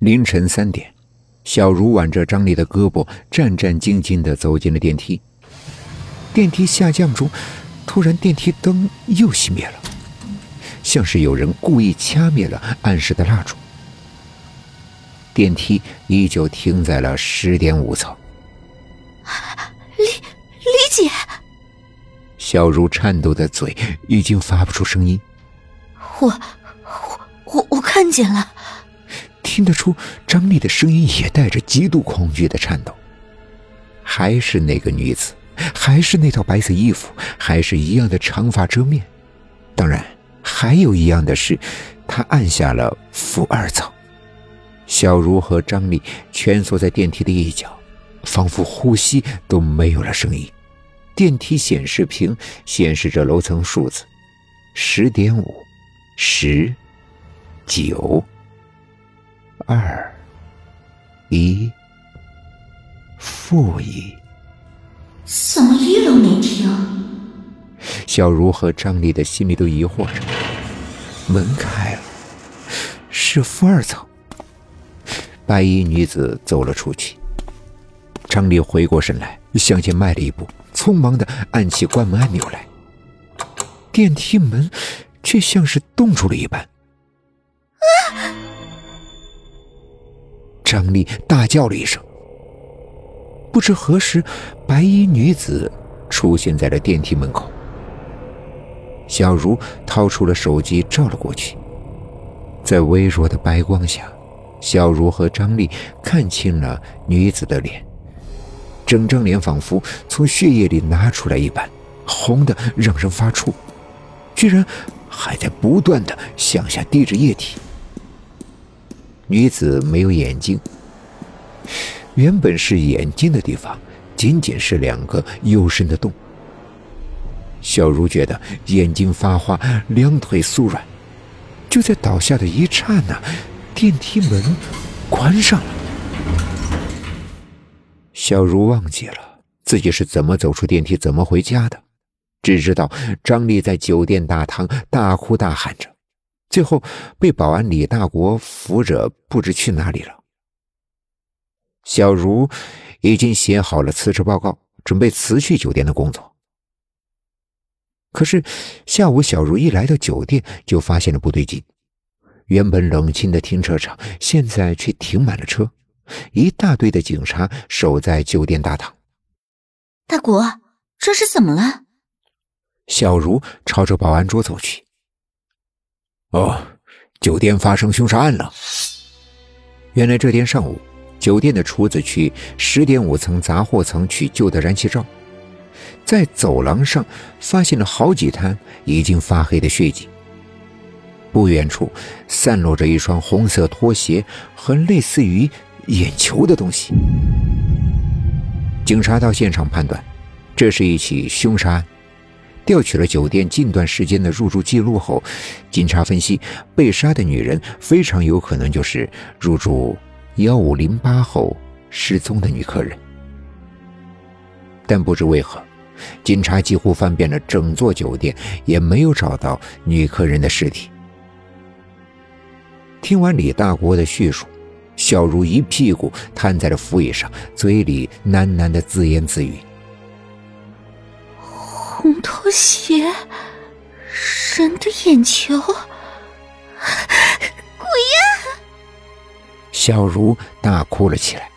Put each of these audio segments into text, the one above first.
凌晨三点，小茹挽着张丽的胳膊，战战兢兢的走进了电梯。电梯下降中，突然电梯灯又熄灭了，像是有人故意掐灭了暗示的蜡烛。电梯依旧停在了十点五层。李李姐，小茹颤抖的嘴已经发不出声音。我我我我看见了。听得出，张丽的声音也带着极度恐惧的颤抖。还是那个女子，还是那套白色衣服，还是一样的长发遮面。当然，还有一样的是，她按下了负二层。小茹和张丽蜷缩在电梯的一角，仿佛呼吸都没有了声音。电梯显示屏显示着楼层数字：十点五、十、九。二一负一，怎么一楼没停？小茹和张丽的心里都疑惑着。门开了，是负二层。白衣女子走了出去。张丽回过神来，向前迈了一步，匆忙的按起关门按钮来。电梯门却像是冻住了一般。啊！张丽大叫了一声。不知何时，白衣女子出现在了电梯门口。小茹掏出了手机，照了过去。在微弱的白光下，小茹和张丽看清了女子的脸。整张脸仿佛从血液里拿出来一般，红的让人发怵，居然还在不断的向下滴着液体。女子没有眼睛，原本是眼睛的地方，仅仅是两个幽深的洞。小茹觉得眼睛发花，两腿酥软。就在倒下的一刹那，电梯门关上了。小茹忘记了自己是怎么走出电梯、怎么回家的，只知道张丽在酒店大堂大哭大喊着。最后被保安李大国扶着，不知去哪里了。小茹已经写好了辞职报告，准备辞去酒店的工作。可是下午，小茹一来到酒店，就发现了不对劲。原本冷清的停车场，现在却停满了车，一大堆的警察守在酒店大堂。大国，这是怎么了？小茹朝着保安桌走去。哦，酒店发生凶杀案了。原来这天上午，酒店的厨子去十点五层杂货层取旧的燃气灶，在走廊上发现了好几滩已经发黑的血迹。不远处散落着一双红色拖鞋和类似于眼球的东西。警察到现场判断，这是一起凶杀案。调取了酒店近段时间的入住记录后，警察分析，被杀的女人非常有可能就是入住幺五零八后失踪的女客人。但不知为何，警察几乎翻遍了整座酒店，也没有找到女客人的尸体。听完李大国的叙述，小茹一屁股瘫在了扶椅上，嘴里喃喃的自言自语。红拖鞋，人的眼球，鬼呀！小茹大哭了起来。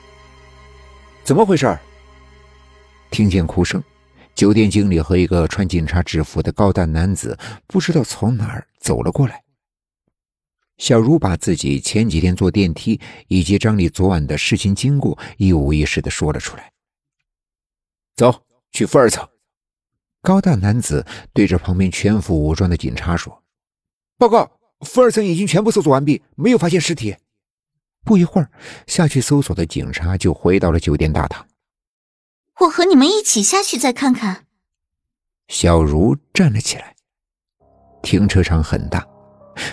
怎么回事？听见哭声，酒店经理和一个穿警察制服的高大男子不知道从哪儿走了过来。小茹把自己前几天坐电梯以及张丽昨晚的事情经过一五一十的说了出来。走去负二层。高大男子对着旁边全副武装的警察说：“报告，负二层已经全部搜索完毕，没有发现尸体。”不一会儿，下去搜索的警察就回到了酒店大堂。我和你们一起下去再看看。小茹站了起来。停车场很大，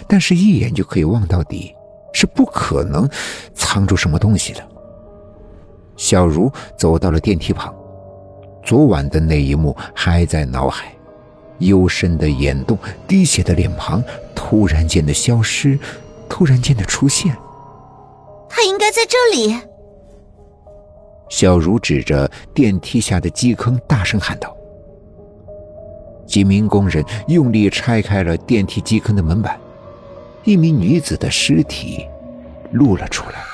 但是一眼就可以望到底，是不可能藏住什么东西的。小茹走到了电梯旁。昨晚的那一幕还在脑海，幽深的眼洞，滴血的脸庞，突然间的消失，突然间的出现。他应该在这里。小茹指着电梯下的基坑，大声喊道。几名工人用力拆开了电梯基坑的门板，一名女子的尸体露了出来。